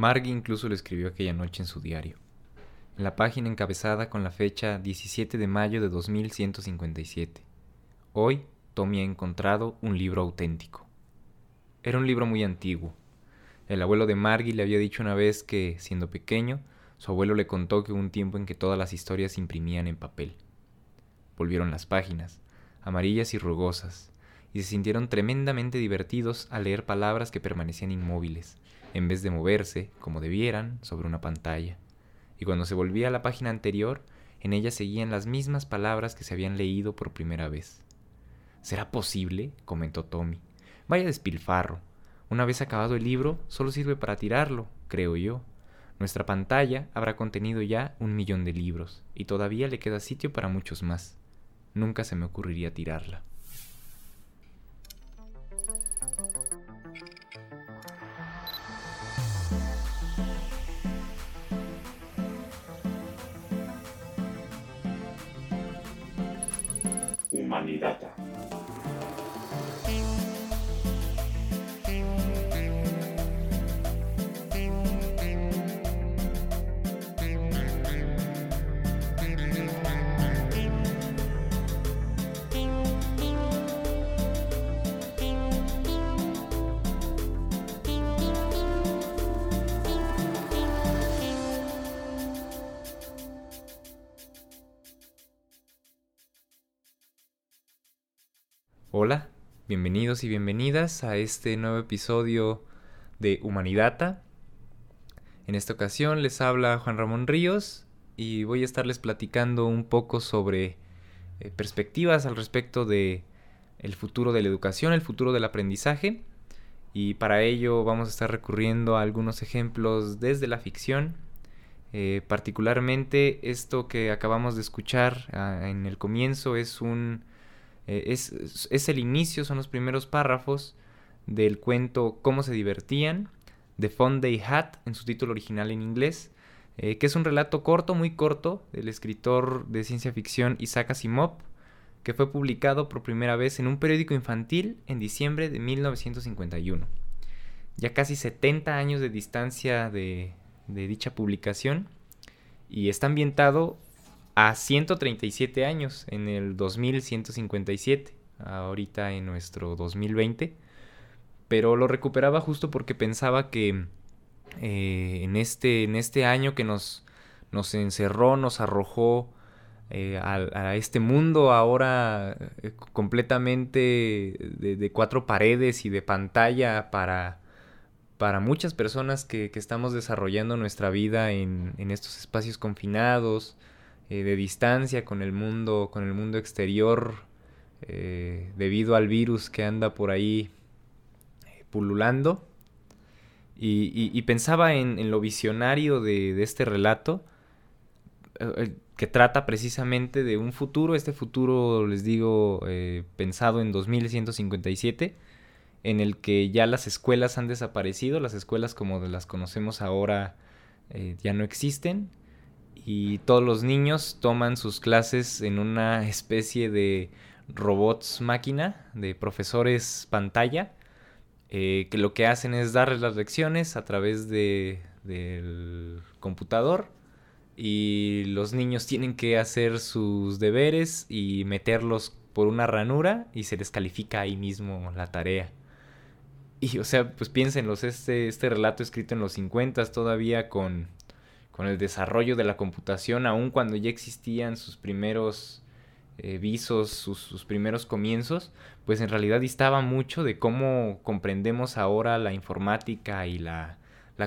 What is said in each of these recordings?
Margie incluso lo escribió aquella noche en su diario. En la página encabezada con la fecha 17 de mayo de 2157. Hoy Tommy ha encontrado un libro auténtico. Era un libro muy antiguo. El abuelo de Margie le había dicho una vez que, siendo pequeño, su abuelo le contó que hubo un tiempo en que todas las historias se imprimían en papel. Volvieron las páginas, amarillas y rugosas, y se sintieron tremendamente divertidos al leer palabras que permanecían inmóviles, en vez de moverse, como debieran, sobre una pantalla. Y cuando se volvía a la página anterior, en ella seguían las mismas palabras que se habían leído por primera vez. ¿Será posible? comentó Tommy. Vaya despilfarro. Una vez acabado el libro, solo sirve para tirarlo, creo yo. Nuestra pantalla habrá contenido ya un millón de libros, y todavía le queda sitio para muchos más. Nunca se me ocurriría tirarla. Humanidad. Hola, bienvenidos y bienvenidas a este nuevo episodio de Humanidata. En esta ocasión les habla Juan Ramón Ríos y voy a estarles platicando un poco sobre eh, perspectivas al respecto de el futuro de la educación, el futuro del aprendizaje y para ello vamos a estar recurriendo a algunos ejemplos desde la ficción. Eh, particularmente esto que acabamos de escuchar ah, en el comienzo es un eh, es, el inicio, son los primeros párrafos del cuento Cómo se divertían, de Fun Day Hat, en su título original en inglés, eh, que es un relato corto, muy corto, del escritor de ciencia ficción Isaac Asimov, que fue publicado por primera vez en un periódico infantil en diciembre de 1951. Ya casi 70 años de distancia de, de dicha publicación y está ambientado a 137 años en el 2157, ahorita en nuestro 2020. Pero lo recuperaba justo porque pensaba que eh, en, este, en este año que nos, nos encerró, nos arrojó eh, a, este mundo ahora eh, completamente de, cuatro paredes y de pantalla para, para muchas personas que, estamos desarrollando nuestra vida en, en estos espacios confinados, eh, de distancia con el mundo, con el mundo exterior, eh, debido al virus que anda por ahí eh, pululando. Y, pensaba en, lo visionario de, este relato, que trata precisamente de un futuro, este futuro, les digo, pensado en 2157, en el que ya las escuelas han desaparecido, las escuelas como las conocemos ahora ya no existen, y todos los niños toman sus clases en una especie de robots máquina, de profesores pantalla, eh, que lo que hacen es darles las lecciones a través de, del computador y los niños tienen que hacer sus deberes y meterlos por una ranura y se les califica ahí mismo la tarea. Y o sea, pues piénsenlos, este, este relato escrito en los 50 todavía con con el desarrollo de la computación, aun cuando ya existían sus primeros eh, visos, sus, primeros comienzos, pues en realidad distaba mucho de cómo comprendemos ahora la informática y la,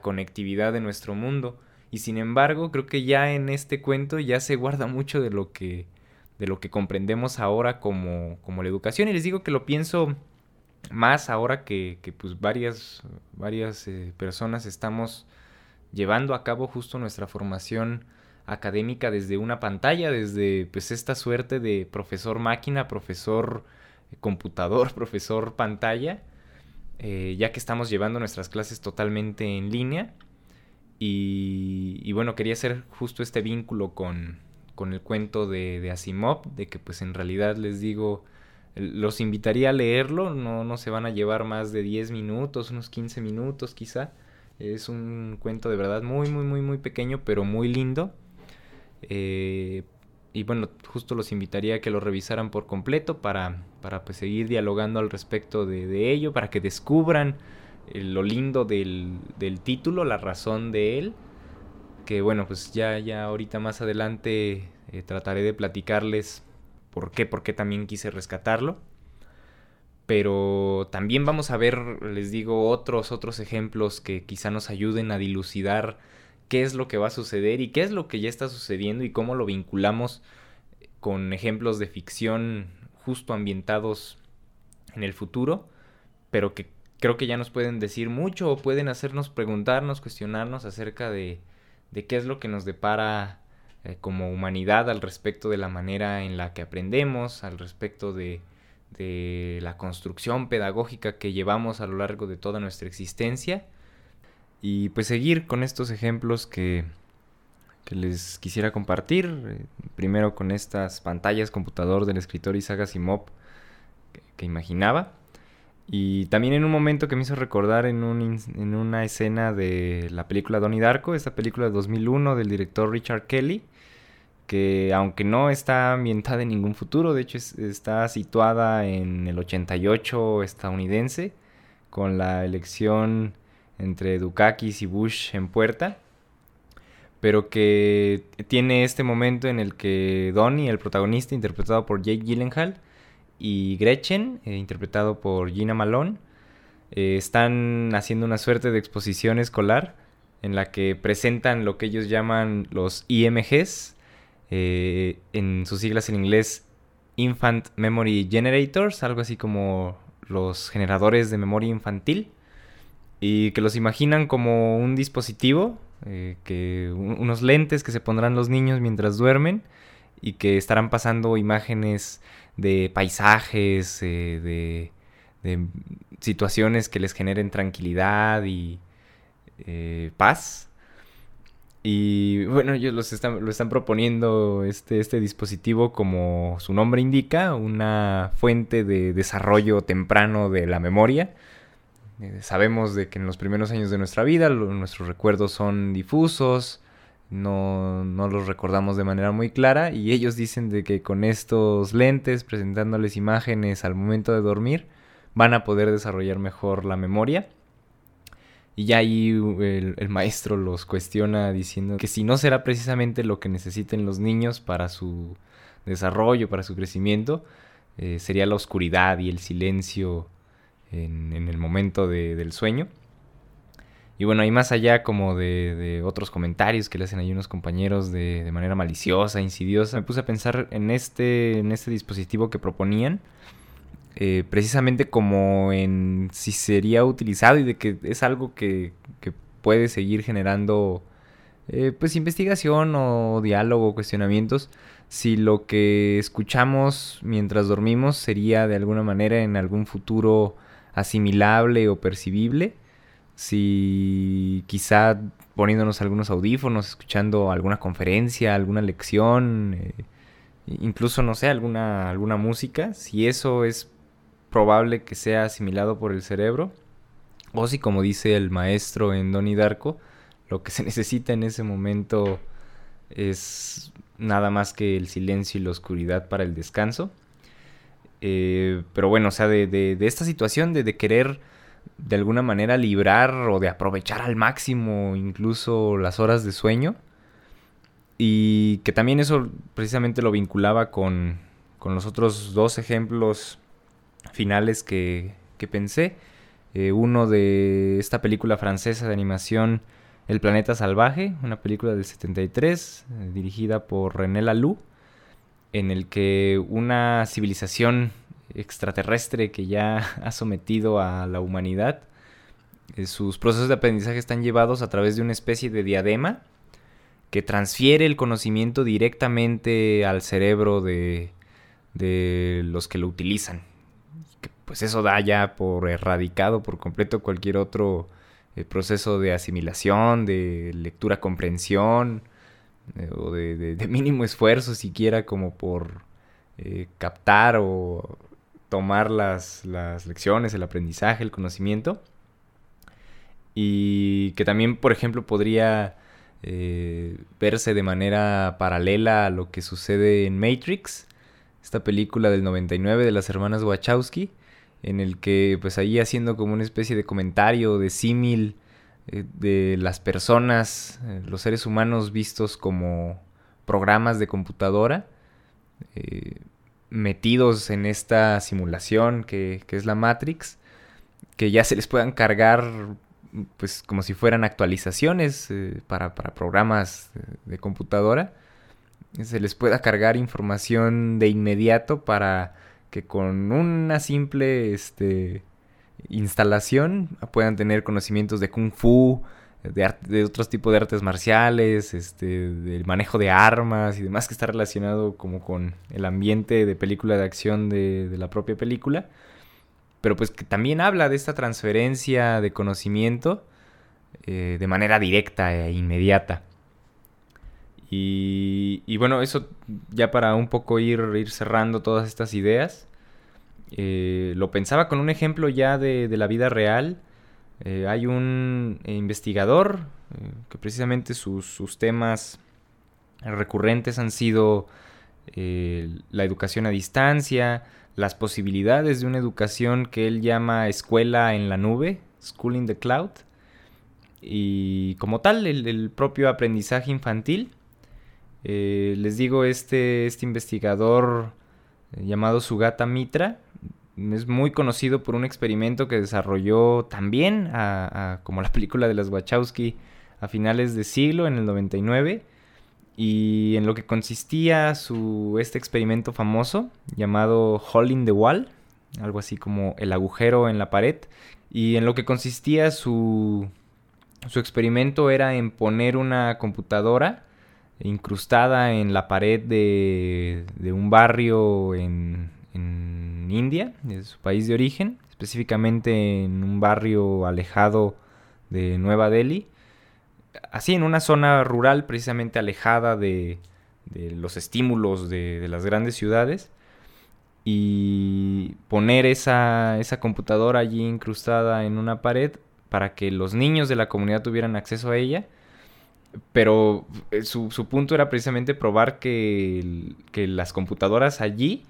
conectividad de nuestro mundo. Y sin embargo, creo que ya en este cuento ya se guarda mucho de lo que, de lo que comprendemos ahora como, como la educación. Y les digo que lo pienso más ahora que, que pues varias, varias eh, personas estamos llevando a cabo justo nuestra formación académica desde una pantalla, desde pues esta suerte de profesor máquina, profesor computador, profesor pantalla, eh, ya que estamos llevando nuestras clases totalmente en línea. Y, bueno, quería hacer justo este vínculo con, con el cuento de, de, Asimov, de que pues en realidad les digo, los invitaría a leerlo, no, no se van a llevar más de 10 minutos, unos 15 minutos quizá Es un cuento de verdad muy, muy, muy, muy pequeño, pero muy lindo. Eh, y bueno, justo los invitaría a que lo revisaran por completo para, para pues, seguir dialogando al respecto de, ello, para que descubran eh, lo lindo del, del, título, la razón de él. Que bueno, pues ya, ya ahorita más adelante eh, trataré de platicarles por qué, por qué también quise rescatarlo. Pero también vamos a ver, les digo, otros, otros ejemplos que quizá nos ayuden a dilucidar qué es lo que va a suceder y qué es lo que ya está sucediendo y cómo lo vinculamos con ejemplos de ficción justo ambientados en el futuro, pero que creo que ya nos pueden decir mucho o pueden hacernos preguntarnos, cuestionarnos acerca de, de qué es lo que nos depara eh, como humanidad al respecto de la manera en la que aprendemos, al respecto de, de la construcción pedagógica que llevamos a lo largo de toda nuestra existencia y pues seguir con estos ejemplos que, que les quisiera compartir. Eh, primero con estas pantallas computador del escritor Isaac Asimov que, imaginaba. Y también en un momento que me hizo recordar en, un, en una escena de la película Donnie Darko, esta película de 2001 del director Richard Kelly, que aunque no está ambientada en ningún futuro, de hecho está situada en el 88 estadounidense, con la elección entre Dukakis y Bush en puerta, pero que tiene este momento en el que Donnie, el protagonista, interpretado por Jake Gyllenhaal, y Gretchen, eh, interpretado por Gina Malone, eh, están haciendo una suerte de exposición escolar en la que presentan lo que ellos llaman los IMGs, eh, en sus siglas en inglés Infant Memory Generators, algo así como los generadores de memoria infantil y que los imaginan como un dispositivo, eh, que unos lentes que se pondrán los niños mientras duermen y que estarán pasando imágenes de paisajes, eh, de, situaciones que les generen tranquilidad y paz. Y bueno, ellos los están, lo están proponiendo este, este dispositivo como su nombre indica, una fuente de desarrollo temprano de la memoria eh, sabemos de que en los primeros años de nuestra vida nuestros recuerdos son difusos, no, no, los recordamos de manera muy clara y ellos dicen de que con estos lentes presentándoles imágenes al momento de dormir van a poder desarrollar mejor la memoria. Y ya ahí el, maestro los cuestiona diciendo que si no será precisamente lo que necesiten los niños para su desarrollo, para su crecimiento, eh, sería la oscuridad y el silencio en, el momento del sueño. Y bueno, hay más allá como de, otros comentarios que le hacen ahí unos compañeros de, manera maliciosa, insidiosa, me puse a pensar en este, en este dispositivo que proponían, eh, precisamente como en si sería utilizado y de que es algo que, puede seguir generando eh, pues investigación o diálogo, cuestionamientos, si lo que escuchamos mientras dormimos sería de alguna manera en algún futuro asimilable o percibible. Si quizá poniéndonos algunos audífonos, escuchando alguna conferencia, alguna lección, eh, incluso, no sé, alguna, alguna música, si eso es probable que sea asimilado por el cerebro, o si como dice el maestro en Donnie Darko, lo que se necesita en ese momento es nada más que el silencio y la oscuridad para el descanso. Eh, pero bueno, o sea, de, esta situación de, querer de alguna manera librar o de aprovechar al máximo incluso las horas de sueño. Y que también eso precisamente lo vinculaba con, los otros dos ejemplos finales que, pensé. Eh, uno de esta película francesa de animación El planeta salvaje, una película del 73 eh, dirigida por René Laloux en el que una civilización extraterrestre que ya ha sometido a la humanidad, eh, sus procesos de aprendizaje están llevados a través de una especie de diadema que transfiere el conocimiento directamente al cerebro de, de los que lo utilizan. Pues eso da ya por erradicado por completo cualquier otro eh, proceso de asimilación, de lectura-comprensión, eh, o de, mínimo esfuerzo siquiera como por eh, captar o tomar las, lecciones, el aprendizaje, el conocimiento. y que también, por ejemplo, podría verse de manera paralela a lo que sucede en Matrix, esta película del 99 de las hermanas Wachowski, en el que pues ahí haciendo como una especie de comentario, de símil eh, de las personas, eh, los seres humanos vistos como programas de computadora, metidos en esta simulación que, que es la Matrix, que ya se les puedan cargar pues como si fueran actualizaciones eh, para, programas de, computadora, se les pueda cargar información de inmediato para que con una simple este, instalación puedan tener conocimientos de kung fu, de, de otros tipos de artes marciales, este, del manejo de armas y demás que está relacionado como con el ambiente de película de acción de, la propia película pero pues que también habla de esta transferencia de conocimiento eh, de manera directa e inmediata. Y, bueno, eso ya para un poco ir, ir cerrando todas estas ideas, eh, lo pensaba con un ejemplo ya de, la vida real. Eh, hay un investigador que precisamente sus, sus, temas recurrentes han sido la educación a distancia, las posibilidades de una educación que él llama escuela en la nube, School in the Cloud, y como tal el, propio aprendizaje infantil. Eh, les digo, este, este investigador eh, llamado Sugata Mitra es muy conocido por un experimento que desarrolló también, como la película de las Wachowski, a finales de siglo, en el 99, y en lo que consistía su, este experimento famoso llamado Hole in the Wall, algo así como el agujero en la pared, y en lo que consistía su, su experimento era en poner una computadora incrustada en la pared de, de un barrio en, India, de su país de origen, específicamente en un barrio alejado de Nueva Delhi, así en una zona rural precisamente alejada de, los estímulos de, las grandes ciudades y poner esa, computadora allí incrustada en una pared para que los niños de la comunidad tuvieran acceso a ella. Pero eh, su, punto era precisamente probar que, que las computadoras allí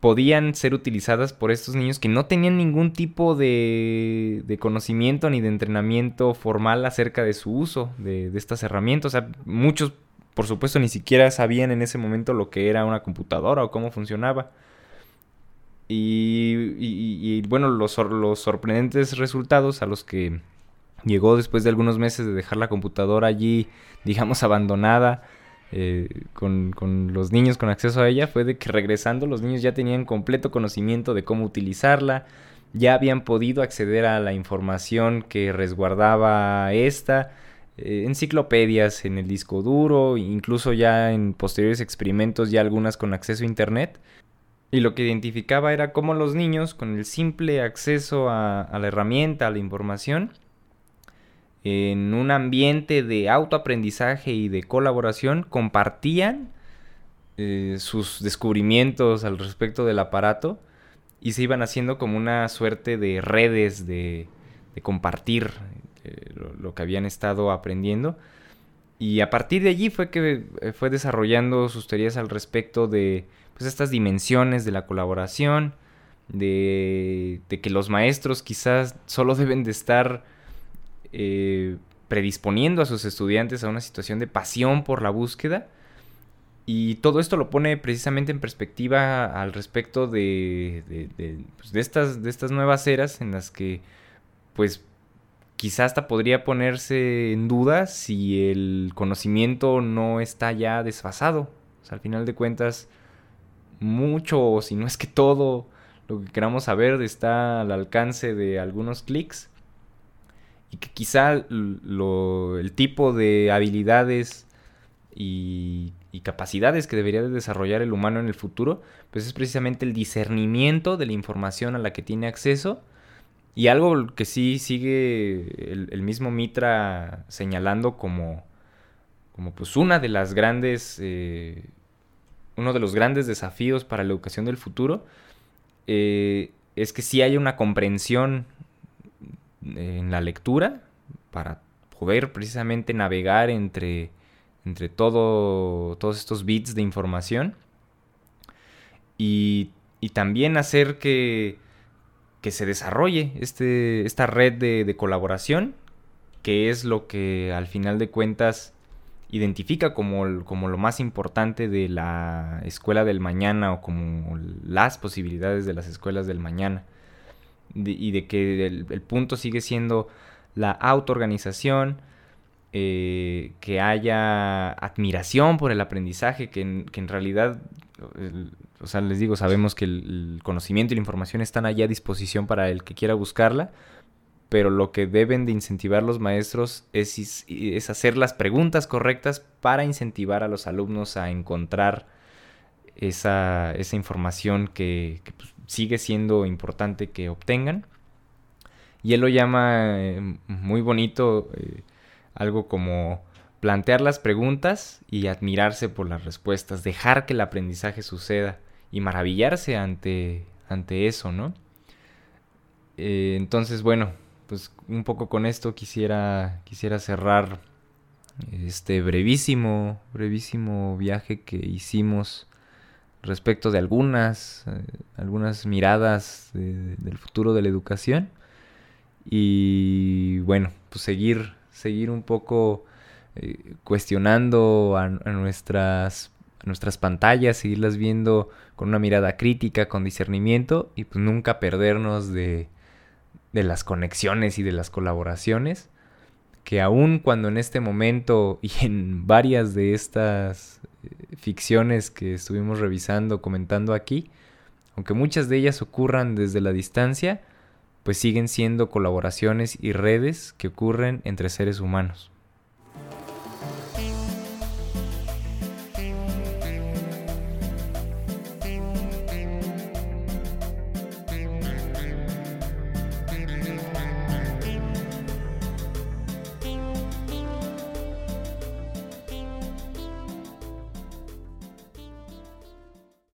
podían ser utilizadas por estos niños que no tenían ningún tipo de, de conocimiento ni de entrenamiento formal acerca de su uso de, estas herramientas. O sea, muchos, por supuesto, ni siquiera sabían en ese momento lo que era una computadora o cómo funcionaba. Y, bueno, los, los sorprendentes resultados a los que llegó después de algunos meses de dejar la computadora allí, digamos, abandonada, eh, con, los niños con acceso a ella fue de que regresando los niños ya tenían completo conocimiento de cómo utilizarla, ya habían podido acceder a la información que resguardaba esta, eh, enciclopedias en el disco duro, incluso ya en posteriores experimentos ya algunas con acceso a internet. Y lo que identificaba era cómo los niños, con el simple acceso a la herramienta, a la información, en un ambiente de autoaprendizaje y de colaboración, compartían eh, sus descubrimientos al respecto del aparato y se iban haciendo como una suerte de redes de, compartir eh, lo, que habían estado aprendiendo. Y a partir de allí fue que eh, fue desarrollando sus teorías al respecto de pues, estas dimensiones de la colaboración, de, de que los maestros quizás solo deben de estar eh, predisponiendo a sus estudiantes a una situación de pasión por la búsqueda. Y todo esto lo pone precisamente en perspectiva al respecto de, pues, de, estas, de estas nuevas eras en las que, pues, quizás hasta podría ponerse en duda si el conocimiento no está ya desfasado. Al final de cuentas, mucho, si no es que todo lo que queramos saber está al alcance de algunos clics y que quizá el tipo de habilidades y, capacidades que debería de desarrollar el humano en el futuro, pues es precisamente el discernimiento de la información a la que tiene acceso. Y algo que sí sigue el, mismo Mitra señalando como, como pues una de las grandes, eh, uno de los grandes desafíos para la educación del futuro, eh, es que sí haya una comprensión en la lectura para poder precisamente navegar entre, entre todo, todos estos bits de información y, también hacer que, que se desarrolle este, esta red de, de, colaboración, que es lo que al final de cuentas identifica como, como, lo más importante de la escuela del mañana o como las posibilidades de las escuelas del mañana. Y de que el, punto sigue siendo la autoorganización, eh, que haya admiración por el aprendizaje, que en, realidad, o sea, les digo, sabemos que el, conocimiento y la información están allá a disposición para el que quiera buscarla, pero lo que deben de incentivar los maestros es, es hacer las preguntas correctas para incentivar a los alumnos a encontrar esa, esa información que, pues, sigue siendo importante que obtengan. Y él lo llama eh, muy bonito eh, algo como plantear las preguntas y admirarse por las respuestas, dejar que el aprendizaje suceda y maravillarse ante, ante eso, ¿no? Eh, entonces, bueno, pues un poco con esto quisiera, quisiera cerrar este brevísimo, brevísimo viaje que hicimos respecto de algunas, algunas miradas del futuro de la educación. Y bueno, pues seguir, seguir un poco eh, cuestionando a, nuestras, nuestras pantallas, seguirlas viendo con una mirada crítica, con discernimiento y pues nunca perdernos de, de las conexiones y de las colaboraciones que aun cuando en este momento y en varias de estas eh, ficciones que estuvimos revisando, comentando aquí, aunque muchas de ellas ocurran desde la distancia, pues siguen siendo colaboraciones y redes que ocurren entre seres humanos.